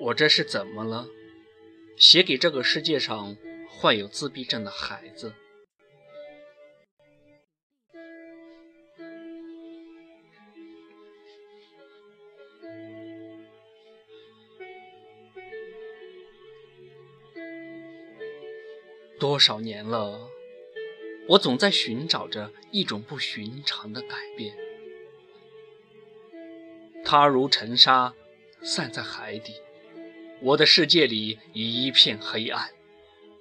我这是怎么了？写给这个世界上患有自闭症的孩子。多少年了，我总在寻找着一种不寻常的改变。它如尘沙，散在海底。我的世界里一片黑暗。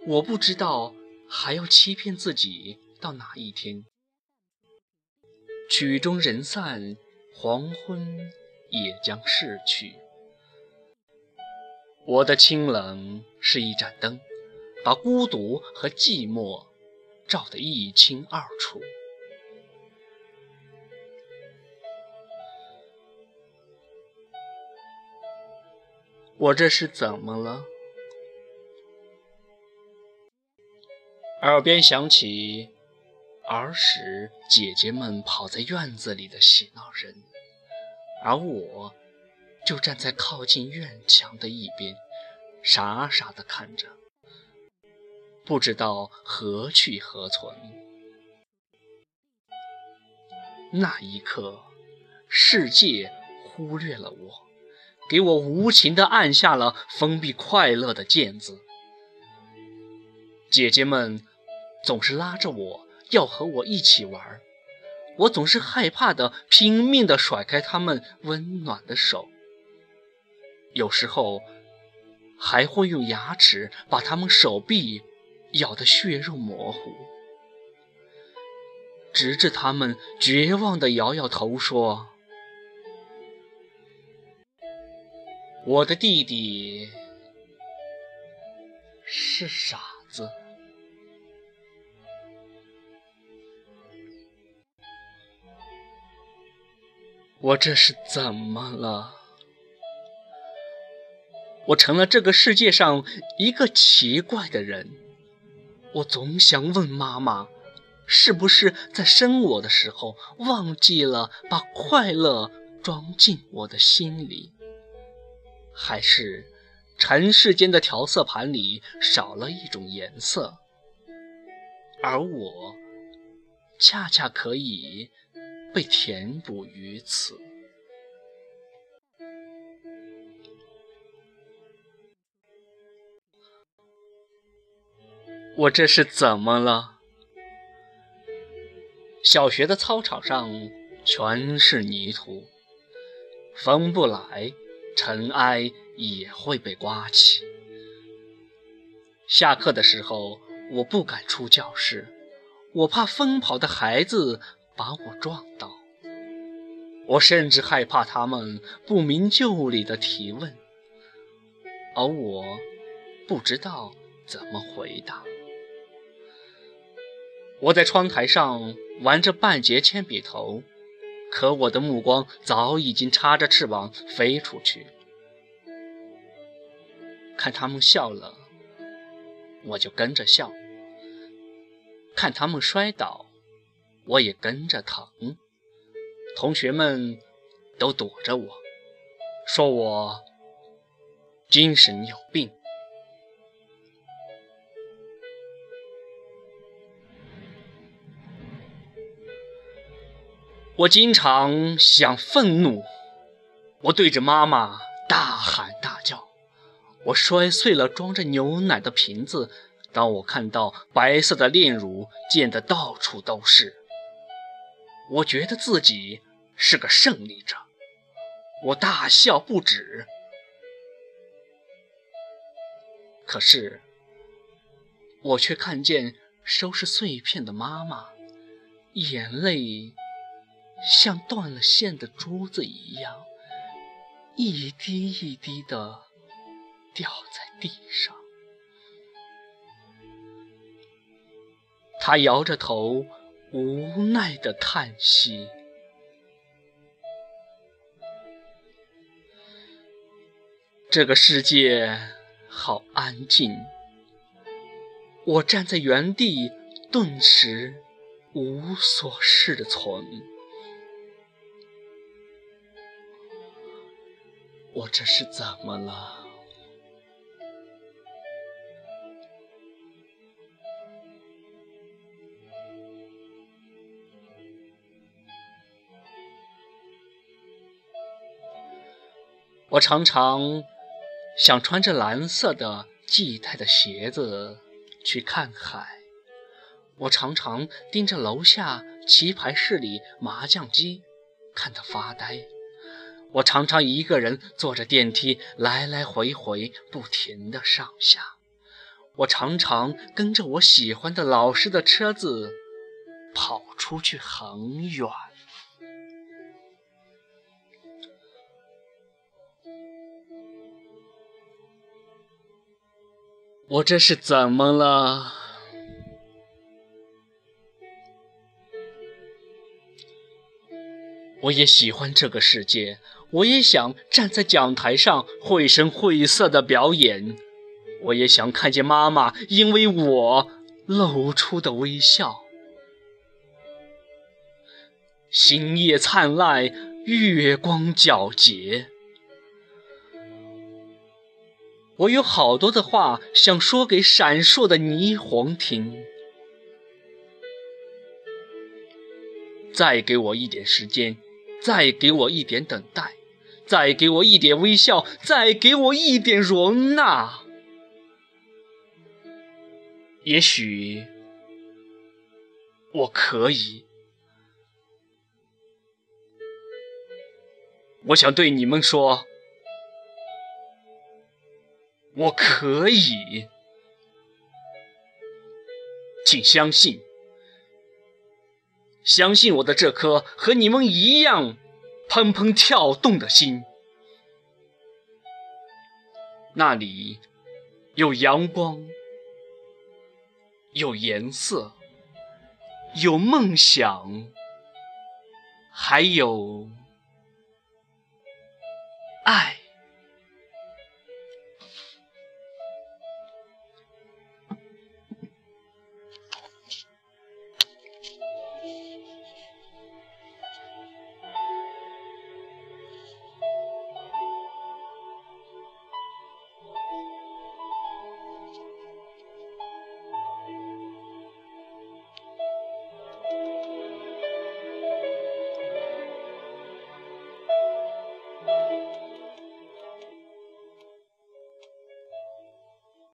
我不知道还要欺骗自己到哪一天。曲终人散，黄昏也将逝去。我的清冷是一盏灯。把孤独和寂寞照得一清二楚。我这是怎么了？耳边响起儿时姐姐们跑在院子里的嬉闹声，而我就站在靠近院墙的一边，傻傻地看着。不知道何去何从。那一刻，世界忽略了我，给我无情地按下了封闭快乐的键子。姐姐们总是拉着我要和我一起玩，我总是害怕的拼命地甩开她们温暖的手，有时候还会用牙齿把她们手臂。咬得血肉模糊，直至他们绝望地摇摇头说：“我的弟弟是傻子。”我这是怎么了？我成了这个世界上一个奇怪的人。我总想问妈妈，是不是在生我的时候忘记了把快乐装进我的心里，还是尘世间的调色盘里少了一种颜色，而我恰恰可以被填补于此。我这是怎么了？小学的操场上全是泥土，风不来，尘埃也会被刮起。下课的时候，我不敢出教室，我怕疯跑的孩子把我撞倒。我甚至害怕他们不明就里的提问，而我不知道怎么回答。我在窗台上玩着半截铅笔头，可我的目光早已经插着翅膀飞出去。看他们笑了，我就跟着笑；看他们摔倒，我也跟着疼。同学们都躲着我，说我精神有病。我经常想愤怒，我对着妈妈大喊大叫，我摔碎了装着牛奶的瓶子。当我看到白色的炼乳溅得到处都是，我觉得自己是个胜利者，我大笑不止。可是，我却看见收拾碎片的妈妈，眼泪。像断了线的珠子一样，一滴一滴的掉在地上。他摇着头，无奈的叹息。这个世界好安静，我站在原地，顿时无所适从。我这是怎么了？我常常想穿着蓝色的系带的鞋子去看海。我常常盯着楼下棋牌室里麻将机看他发呆。我常常一个人坐着电梯来来回回，不停地上下。我常常跟着我喜欢的老师的车子跑出去很远。我这是怎么了？我也喜欢这个世界，我也想站在讲台上绘声绘色的表演，我也想看见妈妈因为我露出的微笑。星夜灿烂，月光皎洁。我有好多的话想说给闪烁的霓虹听，再给我一点时间，再给我一点等待，再给我一点微笑，再给我一点容纳。也许我可以，我想对你们说。我可以，请相信，相信我的这颗和你们一样砰砰跳动的心。那里有阳光，有颜色，有梦想，还有爱。